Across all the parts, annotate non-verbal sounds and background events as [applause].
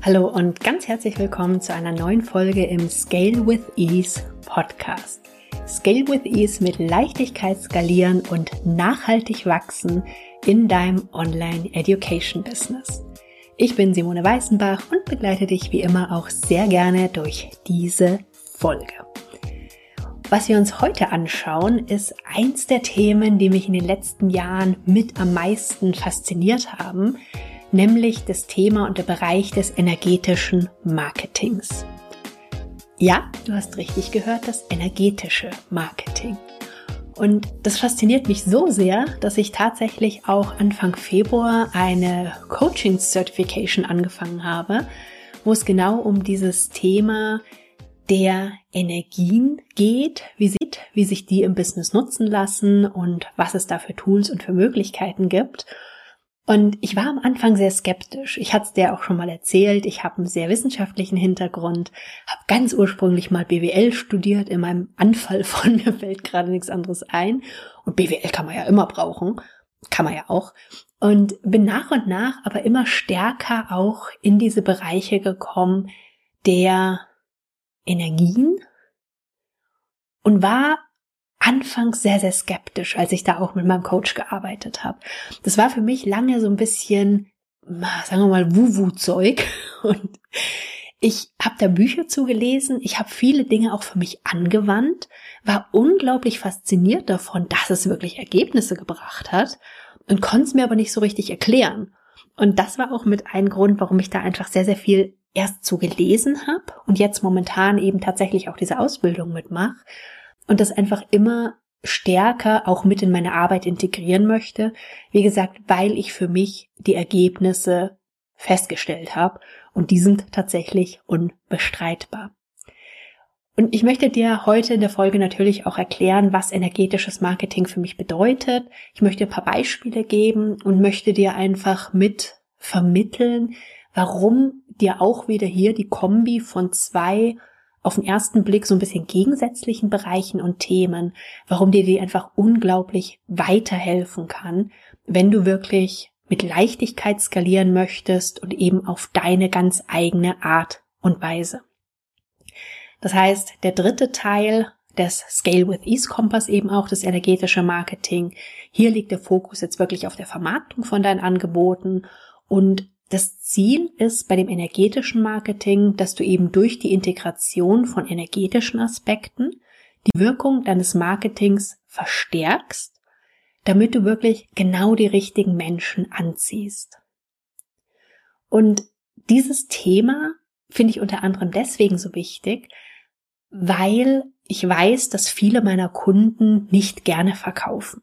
Hallo und ganz herzlich willkommen zu einer neuen Folge im Scale with Ease Podcast. Scale with Ease mit Leichtigkeit skalieren und nachhaltig wachsen in deinem Online Education Business. Ich bin Simone Weißenbach und begleite dich wie immer auch sehr gerne durch diese Folge. Was wir uns heute anschauen, ist eins der Themen, die mich in den letzten Jahren mit am meisten fasziniert haben, nämlich das Thema und der Bereich des energetischen Marketings. Ja, du hast richtig gehört, das energetische Marketing. Und das fasziniert mich so sehr, dass ich tatsächlich auch Anfang Februar eine Coaching Certification angefangen habe, wo es genau um dieses Thema der Energien geht, wie, sieht, wie sich die im Business nutzen lassen und was es da für Tools und für Möglichkeiten gibt. Und ich war am Anfang sehr skeptisch. Ich hatte es dir auch schon mal erzählt. Ich habe einen sehr wissenschaftlichen Hintergrund, habe ganz ursprünglich mal BWL studiert. In meinem Anfall [laughs] von mir fällt gerade nichts anderes ein. Und BWL kann man ja immer brauchen. Kann man ja auch. Und bin nach und nach aber immer stärker auch in diese Bereiche gekommen der Energien und war anfangs sehr, sehr skeptisch, als ich da auch mit meinem Coach gearbeitet habe. Das war für mich lange so ein bisschen, sagen wir mal, Wuwu-Zeug. [laughs] Und ich habe da Bücher zugelesen, ich habe viele Dinge auch für mich angewandt, war unglaublich fasziniert davon, dass es wirklich Ergebnisse gebracht hat und konnte es mir aber nicht so richtig erklären. Und das war auch mit ein Grund, warum ich da einfach sehr, sehr viel erst zu gelesen habe und jetzt momentan eben tatsächlich auch diese Ausbildung mitmache und das einfach immer stärker auch mit in meine Arbeit integrieren möchte. Wie gesagt, weil ich für mich die Ergebnisse festgestellt habe und die sind tatsächlich unbestreitbar. Und ich möchte dir heute in der Folge natürlich auch erklären, was energetisches Marketing für mich bedeutet. Ich möchte ein paar Beispiele geben und möchte dir einfach mit vermitteln, warum dir auch wieder hier die Kombi von zwei auf den ersten Blick so ein bisschen gegensätzlichen Bereichen und Themen, warum dir die einfach unglaublich weiterhelfen kann, wenn du wirklich mit Leichtigkeit skalieren möchtest und eben auf deine ganz eigene Art und Weise. Das heißt, der dritte Teil des Scale with Ease Kompass eben auch das energetische Marketing. Hier liegt der Fokus jetzt wirklich auf der Vermarktung von deinen Angeboten und das Ziel ist bei dem energetischen Marketing, dass du eben durch die Integration von energetischen Aspekten die Wirkung deines Marketings verstärkst, damit du wirklich genau die richtigen Menschen anziehst. Und dieses Thema finde ich unter anderem deswegen so wichtig, weil ich weiß, dass viele meiner Kunden nicht gerne verkaufen.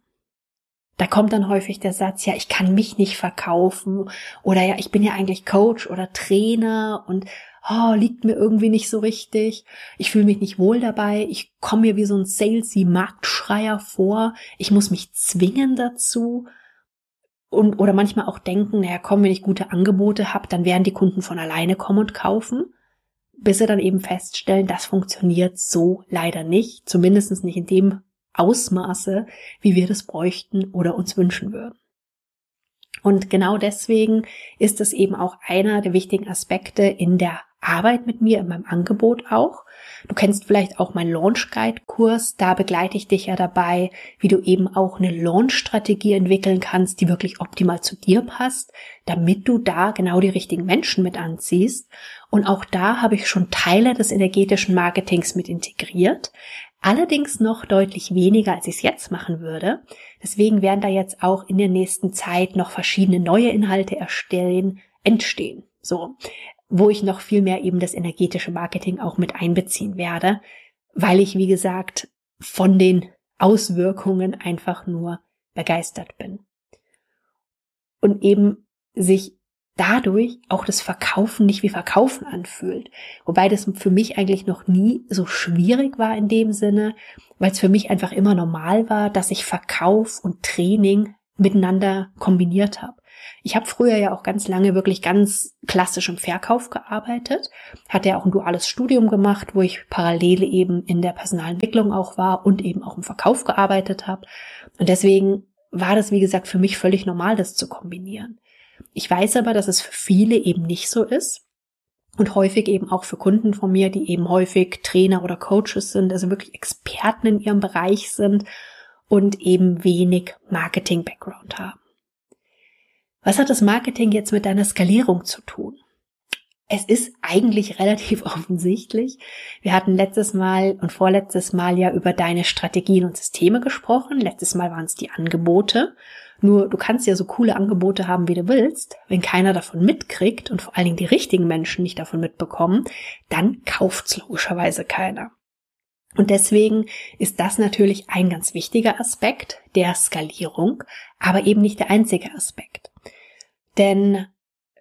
Da kommt dann häufig der Satz, ja, ich kann mich nicht verkaufen oder ja, ich bin ja eigentlich Coach oder Trainer und oh, liegt mir irgendwie nicht so richtig. Ich fühle mich nicht wohl dabei. Ich komme mir wie so ein salesy Marktschreier vor. Ich muss mich zwingen dazu. Und, oder manchmal auch denken, naja, komm, wenn ich gute Angebote habe, dann werden die Kunden von alleine kommen und kaufen. Bis sie dann eben feststellen, das funktioniert so leider nicht. Zumindest nicht in dem Ausmaße, wie wir das bräuchten oder uns wünschen würden. Und genau deswegen ist es eben auch einer der wichtigen Aspekte in der Arbeit mit mir, in meinem Angebot auch. Du kennst vielleicht auch meinen Launch Guide Kurs. Da begleite ich dich ja dabei, wie du eben auch eine Launch Strategie entwickeln kannst, die wirklich optimal zu dir passt, damit du da genau die richtigen Menschen mit anziehst. Und auch da habe ich schon Teile des energetischen Marketings mit integriert. Allerdings noch deutlich weniger, als ich es jetzt machen würde. Deswegen werden da jetzt auch in der nächsten Zeit noch verschiedene neue Inhalte erstellen, entstehen. So, wo ich noch viel mehr eben das energetische Marketing auch mit einbeziehen werde, weil ich, wie gesagt, von den Auswirkungen einfach nur begeistert bin. Und eben sich dadurch auch das Verkaufen nicht wie Verkaufen anfühlt. Wobei das für mich eigentlich noch nie so schwierig war in dem Sinne, weil es für mich einfach immer normal war, dass ich Verkauf und Training miteinander kombiniert habe. Ich habe früher ja auch ganz lange wirklich ganz klassisch im Verkauf gearbeitet, hatte ja auch ein duales Studium gemacht, wo ich parallel eben in der Personalentwicklung auch war und eben auch im Verkauf gearbeitet habe. Und deswegen war das, wie gesagt, für mich völlig normal, das zu kombinieren. Ich weiß aber, dass es für viele eben nicht so ist. und häufig eben auch für Kunden von mir, die eben häufig Trainer oder Coaches sind, also wirklich Experten in ihrem Bereich sind und eben wenig Marketing-Background haben. Was hat das Marketing jetzt mit deiner Skalierung zu tun? Es ist eigentlich [laughs] relativ offensichtlich. Wir hatten letztes Mal und vorletztes Mal ja über deine Strategien und Systeme gesprochen. Letztes Mal waren es die Angebote. Nur du kannst ja so coole Angebote haben, wie du willst. Wenn keiner davon mitkriegt und vor allen Dingen die richtigen Menschen nicht davon mitbekommen, dann kauft's logischerweise keiner. Und deswegen ist das natürlich ein ganz wichtiger Aspekt der Skalierung, aber eben nicht der einzige Aspekt. Denn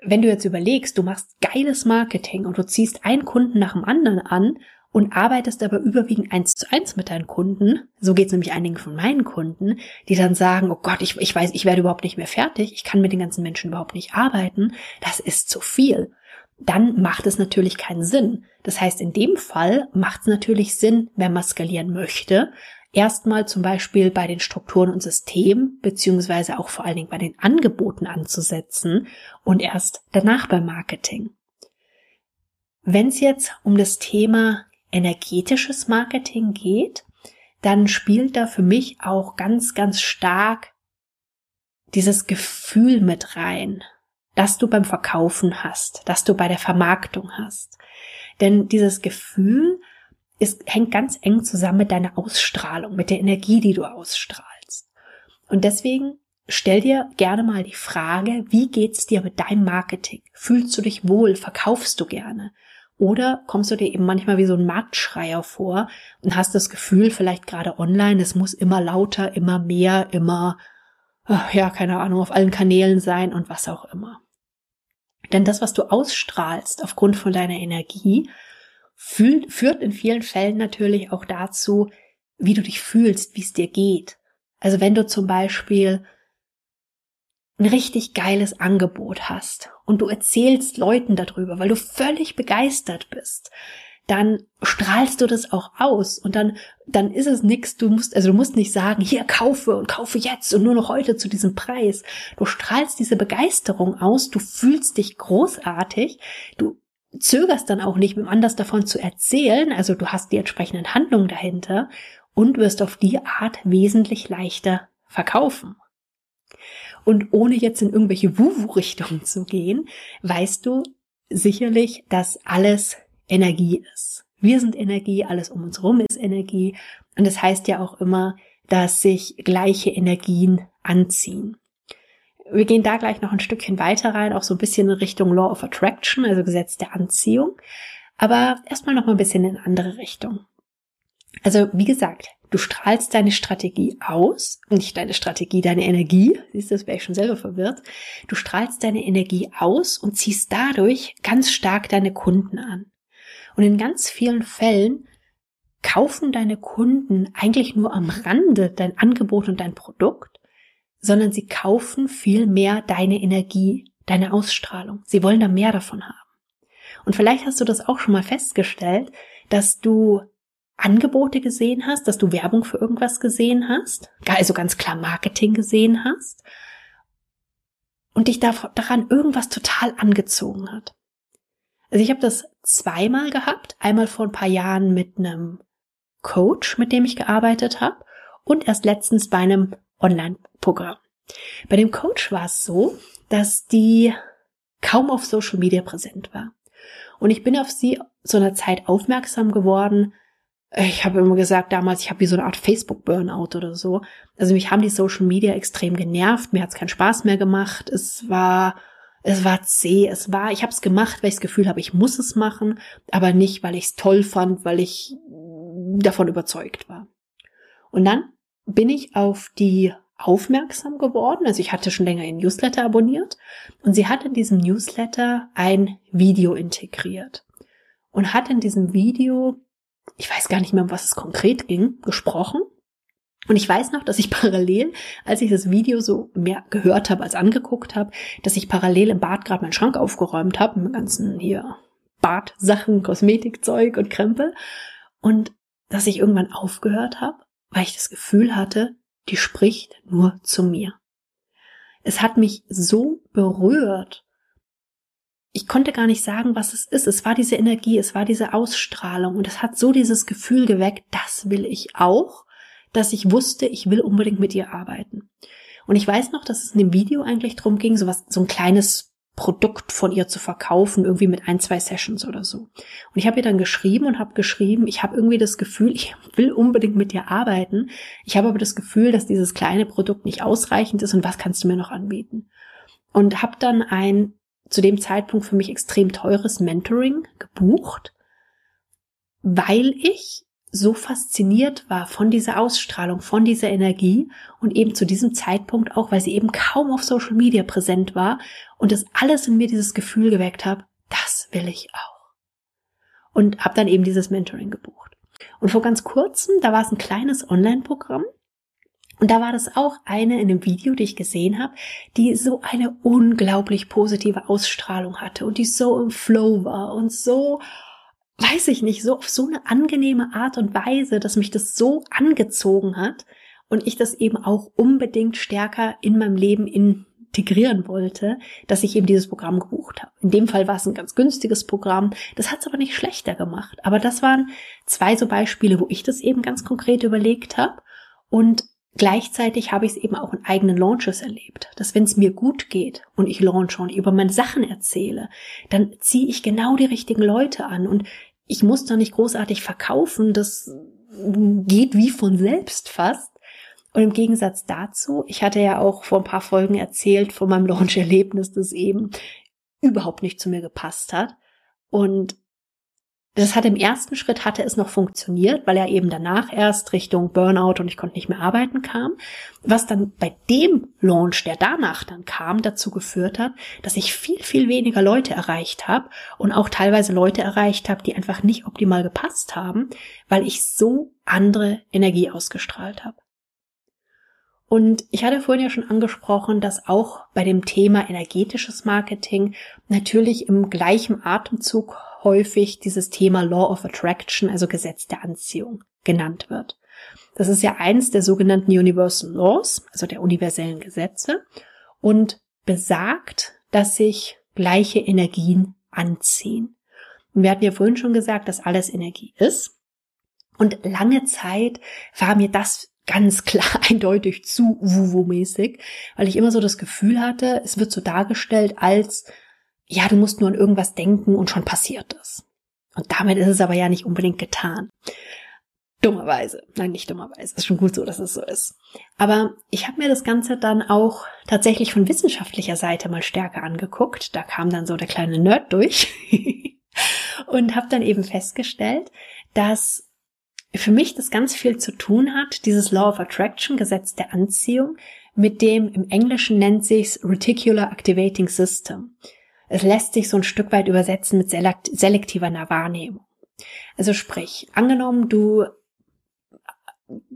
wenn du jetzt überlegst, du machst geiles Marketing und du ziehst einen Kunden nach dem anderen an und arbeitest aber überwiegend eins zu eins mit deinen Kunden, so geht es nämlich einigen von meinen Kunden, die dann sagen, oh Gott, ich, ich weiß, ich werde überhaupt nicht mehr fertig, ich kann mit den ganzen Menschen überhaupt nicht arbeiten, das ist zu viel. Dann macht es natürlich keinen Sinn. Das heißt, in dem Fall macht es natürlich Sinn, wenn man skalieren möchte, erstmal zum Beispiel bei den Strukturen und Systemen, beziehungsweise auch vor allen Dingen bei den Angeboten anzusetzen und erst danach beim Marketing. Wenn es jetzt um das Thema energetisches Marketing geht, dann spielt da für mich auch ganz, ganz stark dieses Gefühl mit rein, dass du beim Verkaufen hast, dass du bei der Vermarktung hast. Denn dieses Gefühl ist, hängt ganz eng zusammen mit deiner Ausstrahlung, mit der Energie, die du ausstrahlst. Und deswegen stell dir gerne mal die Frage, wie geht's dir mit deinem Marketing? Fühlst du dich wohl? Verkaufst du gerne? Oder kommst du dir eben manchmal wie so ein Marktschreier vor und hast das Gefühl, vielleicht gerade online, es muss immer lauter, immer mehr, immer, ja, keine Ahnung, auf allen Kanälen sein und was auch immer. Denn das, was du ausstrahlst aufgrund von deiner Energie, führt in vielen Fällen natürlich auch dazu, wie du dich fühlst, wie es dir geht. Also wenn du zum Beispiel ein richtig geiles Angebot hast und du erzählst Leuten darüber, weil du völlig begeistert bist, dann strahlst du das auch aus und dann dann ist es nix, du musst also du musst nicht sagen, hier kaufe und kaufe jetzt und nur noch heute zu diesem Preis. Du strahlst diese Begeisterung aus, du fühlst dich großartig, du zögerst dann auch nicht, mit anders davon zu erzählen, also du hast die entsprechenden Handlungen dahinter und wirst auf die Art wesentlich leichter verkaufen. Und ohne jetzt in irgendwelche Wuhu-Richtungen zu gehen, weißt du sicherlich, dass alles Energie ist. Wir sind Energie, alles um uns herum ist Energie. Und das heißt ja auch immer, dass sich gleiche Energien anziehen. Wir gehen da gleich noch ein Stückchen weiter rein, auch so ein bisschen in Richtung Law of Attraction, also Gesetz der Anziehung. Aber erstmal noch mal ein bisschen in andere Richtung. Also, wie gesagt, du strahlst deine Strategie aus, nicht deine Strategie, deine Energie. Siehst du, das wäre ich schon selber verwirrt. Du strahlst deine Energie aus und ziehst dadurch ganz stark deine Kunden an. Und in ganz vielen Fällen kaufen deine Kunden eigentlich nur am Rande dein Angebot und dein Produkt sondern sie kaufen viel mehr deine Energie, deine Ausstrahlung. Sie wollen da mehr davon haben. Und vielleicht hast du das auch schon mal festgestellt, dass du Angebote gesehen hast, dass du Werbung für irgendwas gesehen hast, also ganz klar Marketing gesehen hast und dich daran irgendwas total angezogen hat. Also ich habe das zweimal gehabt, einmal vor ein paar Jahren mit einem Coach, mit dem ich gearbeitet habe und erst letztens bei einem Online-Programm. Bei dem Coach war es so, dass die kaum auf Social Media präsent war. Und ich bin auf sie zu einer Zeit aufmerksam geworden. Ich habe immer gesagt damals, ich habe wie so eine Art Facebook-Burnout oder so. Also mich haben die Social Media extrem genervt. Mir hat es keinen Spaß mehr gemacht. Es war, es war zäh. Es war, ich habe es gemacht, weil ich das Gefühl habe, ich muss es machen, aber nicht, weil ich es toll fand, weil ich davon überzeugt war. Und dann bin ich auf die aufmerksam geworden. Also ich hatte schon länger ihren Newsletter abonniert und sie hat in diesem Newsletter ein Video integriert und hat in diesem Video, ich weiß gar nicht mehr, um was es konkret ging, gesprochen. Und ich weiß noch, dass ich [laughs] parallel, als ich das Video so mehr gehört habe als angeguckt habe, dass ich parallel im Bad gerade meinen Schrank aufgeräumt habe, mit ganzen hier Badsachen, Kosmetikzeug und Krempel. Und dass ich irgendwann aufgehört habe weil ich das Gefühl hatte, die spricht nur zu mir. Es hat mich so berührt, ich konnte gar nicht sagen, was es ist. Es war diese Energie, es war diese Ausstrahlung und es hat so dieses Gefühl geweckt, das will ich auch, dass ich wusste, ich will unbedingt mit ihr arbeiten. Und ich weiß noch, dass es in dem Video eigentlich drum ging, so was, so ein kleines Produkt von ihr zu verkaufen, irgendwie mit ein, zwei Sessions oder so. Und ich habe ihr dann geschrieben und habe geschrieben, ich habe irgendwie das Gefühl, ich will unbedingt mit dir arbeiten. Ich habe aber das Gefühl, dass dieses kleine Produkt nicht ausreichend ist und was kannst du mir noch anbieten? Und habe dann ein zu dem Zeitpunkt für mich extrem teures Mentoring gebucht, weil ich so fasziniert war von dieser Ausstrahlung, von dieser Energie und eben zu diesem Zeitpunkt auch, weil sie eben kaum auf Social Media präsent war und das alles in mir dieses Gefühl geweckt habe, das will ich auch. Und habe dann eben dieses Mentoring gebucht. Und vor ganz kurzem, da war es ein kleines Online-Programm, und da war das auch eine in dem Video, die ich gesehen habe, die so eine unglaublich positive Ausstrahlung hatte und die so im Flow war und so, weiß ich nicht, so auf so eine angenehme Art und Weise, dass mich das so angezogen hat und ich das eben auch unbedingt stärker in meinem Leben integrieren wollte, dass ich eben dieses Programm gebucht habe. In dem Fall war es ein ganz günstiges Programm. Das hat es aber nicht schlechter gemacht. Aber das waren zwei so Beispiele, wo ich das eben ganz konkret überlegt habe. Und Gleichzeitig habe ich es eben auch in eigenen Launches erlebt, dass wenn es mir gut geht und ich launch und über meine Sachen erzähle, dann ziehe ich genau die richtigen Leute an und ich muss da nicht großartig verkaufen, das geht wie von selbst fast. Und im Gegensatz dazu, ich hatte ja auch vor ein paar Folgen erzählt von meinem Launch-Erlebnis, das eben überhaupt nicht zu mir gepasst hat. Und das hat im ersten Schritt hatte es noch funktioniert, weil er eben danach erst Richtung Burnout und ich konnte nicht mehr arbeiten kam, was dann bei dem Launch, der danach dann kam, dazu geführt hat, dass ich viel viel weniger Leute erreicht habe und auch teilweise Leute erreicht habe, die einfach nicht optimal gepasst haben, weil ich so andere Energie ausgestrahlt habe. Und ich hatte vorhin ja schon angesprochen, dass auch bei dem Thema energetisches Marketing natürlich im gleichen Atemzug häufig dieses Thema Law of Attraction, also Gesetz der Anziehung, genannt wird. Das ist ja eins der sogenannten Universal Laws, also der universellen Gesetze, und besagt, dass sich gleiche Energien anziehen. Und wir hatten ja vorhin schon gesagt, dass alles Energie ist. Und lange Zeit war mir das ganz [laughs] klar eindeutig zu wuwu-mäßig, weil ich immer so das Gefühl hatte, es wird so dargestellt als ja, du musst nur an irgendwas denken und schon passiert es. Und damit ist es aber ja nicht unbedingt getan. Dummerweise. Nein, nicht dummerweise. Ist schon gut so, dass es so ist. Aber ich habe mir das Ganze dann auch tatsächlich von wissenschaftlicher Seite mal stärker angeguckt. Da kam dann so der kleine Nerd durch [laughs] und habe dann eben festgestellt, dass für mich das ganz viel zu tun hat, dieses Law of Attraction, Gesetz der Anziehung, mit dem im Englischen nennt sich's Reticular Activating System. Es lässt sich so ein Stück weit übersetzen mit selektiver Wahrnehmung. Also sprich, angenommen, du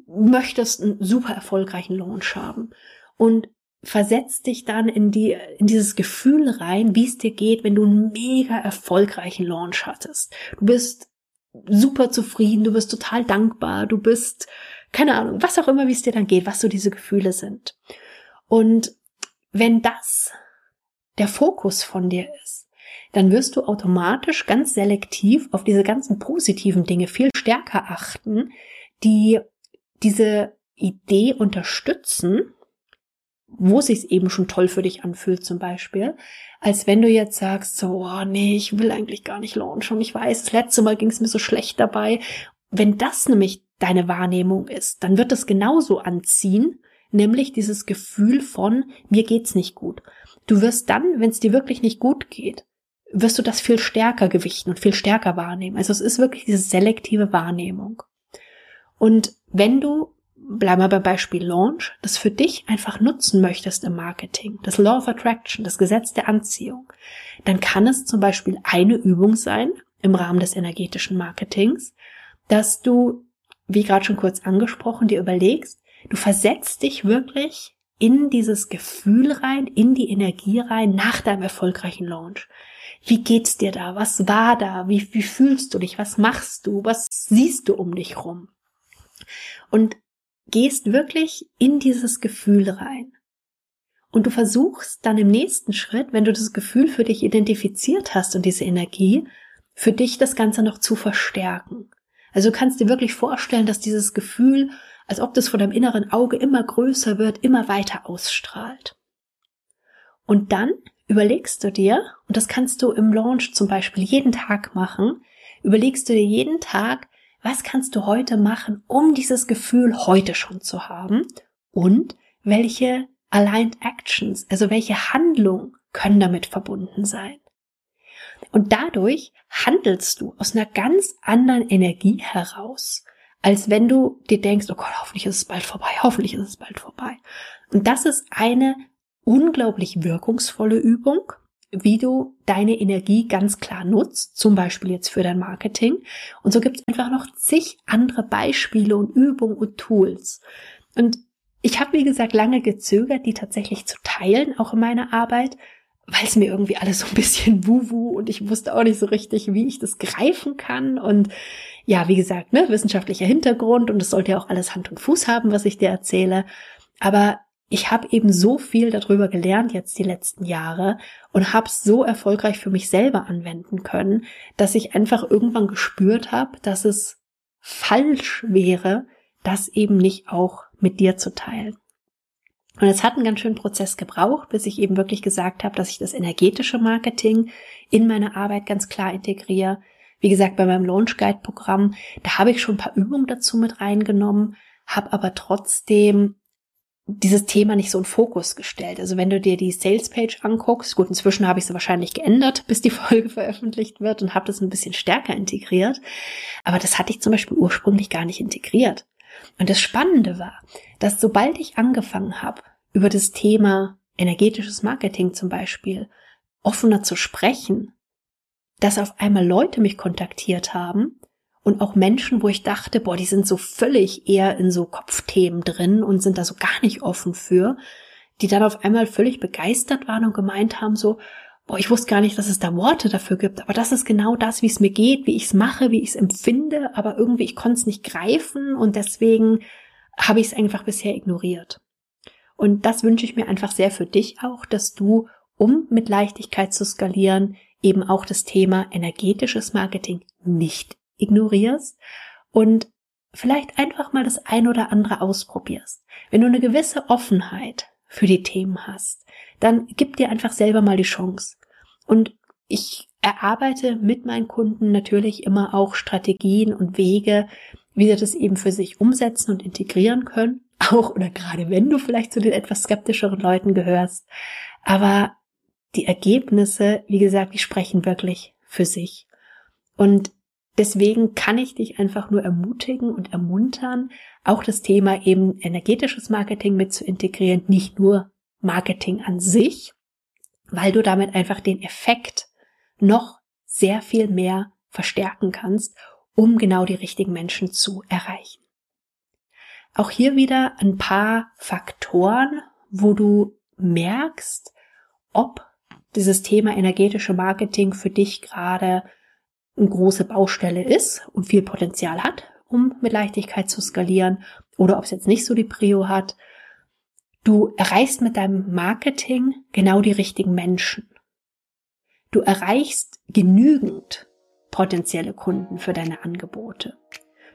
möchtest einen super erfolgreichen Launch haben und versetzt dich dann in die, in dieses Gefühl rein, wie es dir geht, wenn du einen mega erfolgreichen Launch hattest. Du bist super zufrieden, du bist total dankbar, du bist, keine Ahnung, was auch immer, wie es dir dann geht, was so diese Gefühle sind. Und wenn das der Fokus von dir ist, dann wirst du automatisch ganz selektiv auf diese ganzen positiven Dinge viel stärker achten, die diese Idee unterstützen, wo es sich eben schon toll für dich anfühlt zum Beispiel, als wenn du jetzt sagst, so, oh nee, ich will eigentlich gar nicht launchen, ich weiß, das letzte Mal ging es mir so schlecht dabei. Wenn das nämlich deine Wahrnehmung ist, dann wird es genauso anziehen, nämlich dieses Gefühl von, mir geht's nicht gut. Du wirst dann, wenn es dir wirklich nicht gut geht, wirst du das viel stärker gewichten und viel stärker wahrnehmen. Also es ist wirklich diese selektive Wahrnehmung. Und wenn du, bleib mal beim Beispiel Launch, das für dich einfach nutzen möchtest im Marketing, das Law of Attraction, das Gesetz der Anziehung, dann kann es zum Beispiel eine Übung sein im Rahmen des energetischen Marketings, dass du, wie gerade schon kurz angesprochen, dir überlegst, du versetzt dich wirklich in dieses Gefühl rein, in die Energie rein nach deinem erfolgreichen Launch. Wie geht's dir da? Was war da? Wie, wie fühlst du dich? Was machst du? Was siehst du um dich rum? Und gehst wirklich in dieses Gefühl rein. Und du versuchst dann im nächsten Schritt, wenn du das Gefühl für dich identifiziert hast und diese Energie, für dich das Ganze noch zu verstärken. Also du kannst dir wirklich vorstellen, dass dieses Gefühl, als ob das vor deinem inneren Auge immer größer wird, immer weiter ausstrahlt. Und dann überlegst du dir, und das kannst du im Launch zum Beispiel jeden Tag machen, überlegst du dir jeden Tag, was kannst du heute machen, um dieses Gefühl heute schon zu haben und welche Aligned Actions, also welche Handlungen können damit verbunden sein. Und dadurch handelst du aus einer ganz anderen Energie heraus, als wenn du dir denkst, oh Gott, hoffentlich ist es bald vorbei, hoffentlich ist es bald vorbei. Und das ist eine unglaublich wirkungsvolle Übung, wie du deine Energie ganz klar nutzt, zum Beispiel jetzt für dein Marketing. Und so gibt es einfach noch zig andere Beispiele und Übungen und Tools. Und ich habe, wie gesagt, lange gezögert, die tatsächlich zu teilen, auch in meiner Arbeit, weil es mir irgendwie alles so ein bisschen [laughs] wuhu und ich wusste auch nicht so richtig, wie ich das greifen kann. Und ja, wie gesagt, ne, wissenschaftlicher Hintergrund und es sollte ja auch alles Hand und Fuß haben, was ich dir erzähle. Aber ich habe eben so viel darüber gelernt jetzt die letzten Jahre und habe es so erfolgreich für mich selber anwenden können, dass ich einfach irgendwann gespürt habe, dass es falsch wäre, das eben nicht auch mit dir zu teilen. Und es hat einen ganz schönen Prozess gebraucht, bis ich eben wirklich gesagt habe, dass ich das energetische Marketing in meine Arbeit ganz klar integriere. Wie gesagt, bei meinem Launch Guide Programm, da habe ich schon ein paar Übungen dazu mit reingenommen, habe aber trotzdem dieses Thema nicht so in Fokus gestellt. Also wenn du dir die Sales Page anguckst, gut, inzwischen habe ich sie wahrscheinlich geändert, [laughs] bis die Folge veröffentlicht wird und habe das ein bisschen stärker integriert. Aber das hatte ich zum Beispiel ursprünglich gar nicht integriert. Und das Spannende war, dass sobald ich angefangen habe, über das Thema energetisches Marketing zum Beispiel offener zu sprechen, dass auf einmal Leute mich kontaktiert haben und auch Menschen, wo ich dachte, boah, die sind so völlig eher in so Kopfthemen drin und sind da so gar nicht offen für, die dann auf einmal völlig begeistert waren und gemeint haben so, boah, ich wusste gar nicht, dass es da Worte dafür gibt, aber das ist genau das, wie es mir geht, wie ich es mache, wie ich es empfinde, aber irgendwie ich konnte es nicht greifen und deswegen habe ich es einfach bisher ignoriert. Und das wünsche ich mir einfach sehr für dich auch, dass du, um mit Leichtigkeit zu skalieren, eben auch das Thema energetisches Marketing nicht ignorierst und vielleicht einfach mal das ein oder andere ausprobierst. Wenn du eine gewisse Offenheit für die Themen hast, dann gib dir einfach selber mal die Chance. Und ich erarbeite mit meinen Kunden natürlich immer auch Strategien und Wege, wie sie das eben für sich umsetzen und integrieren können. [laughs] Auch oder gerade wenn du vielleicht zu den etwas skeptischeren Leuten gehörst. Aber die Ergebnisse, wie gesagt, die sprechen wirklich für sich. Und deswegen kann ich dich einfach nur ermutigen und ermuntern, auch das Thema eben energetisches Marketing mit zu integrieren, nicht nur Marketing an sich, weil du damit einfach den Effekt noch sehr viel mehr verstärken kannst, um genau die richtigen Menschen zu erreichen. Auch hier wieder ein paar Faktoren, wo du merkst, ob dieses Thema energetische Marketing für dich gerade eine große Baustelle ist und viel Potenzial hat, um mit Leichtigkeit zu skalieren, oder ob es jetzt nicht so die Prio hat Du erreichst mit deinem Marketing genau die richtigen Menschen. Du erreichst genügend potenzielle Kunden für deine Angebote.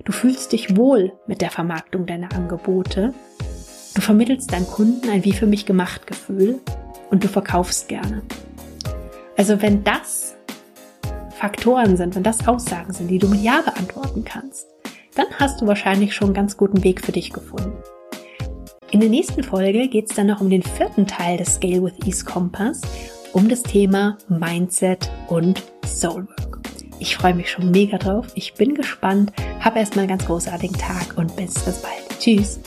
Du fühlst dich wohl mit der Vermarktung deiner Angebote. Du vermittelst deinen Kunden ein wie für mich gemacht Gefühl und du verkaufst gerne. Also wenn das Faktoren sind, wenn das Aussagen sind, die du mit Ja beantworten kannst, dann hast du wahrscheinlich schon einen ganz guten Weg für dich gefunden. In der nächsten Folge geht es dann noch um den vierten Teil des Scale with Ease Kompass, um das Thema Mindset und Soulwork. Ich freue mich schon mega drauf. Ich bin gespannt. Hab erstmal einen ganz großartigen Tag und bis, bis bald. Tschüss.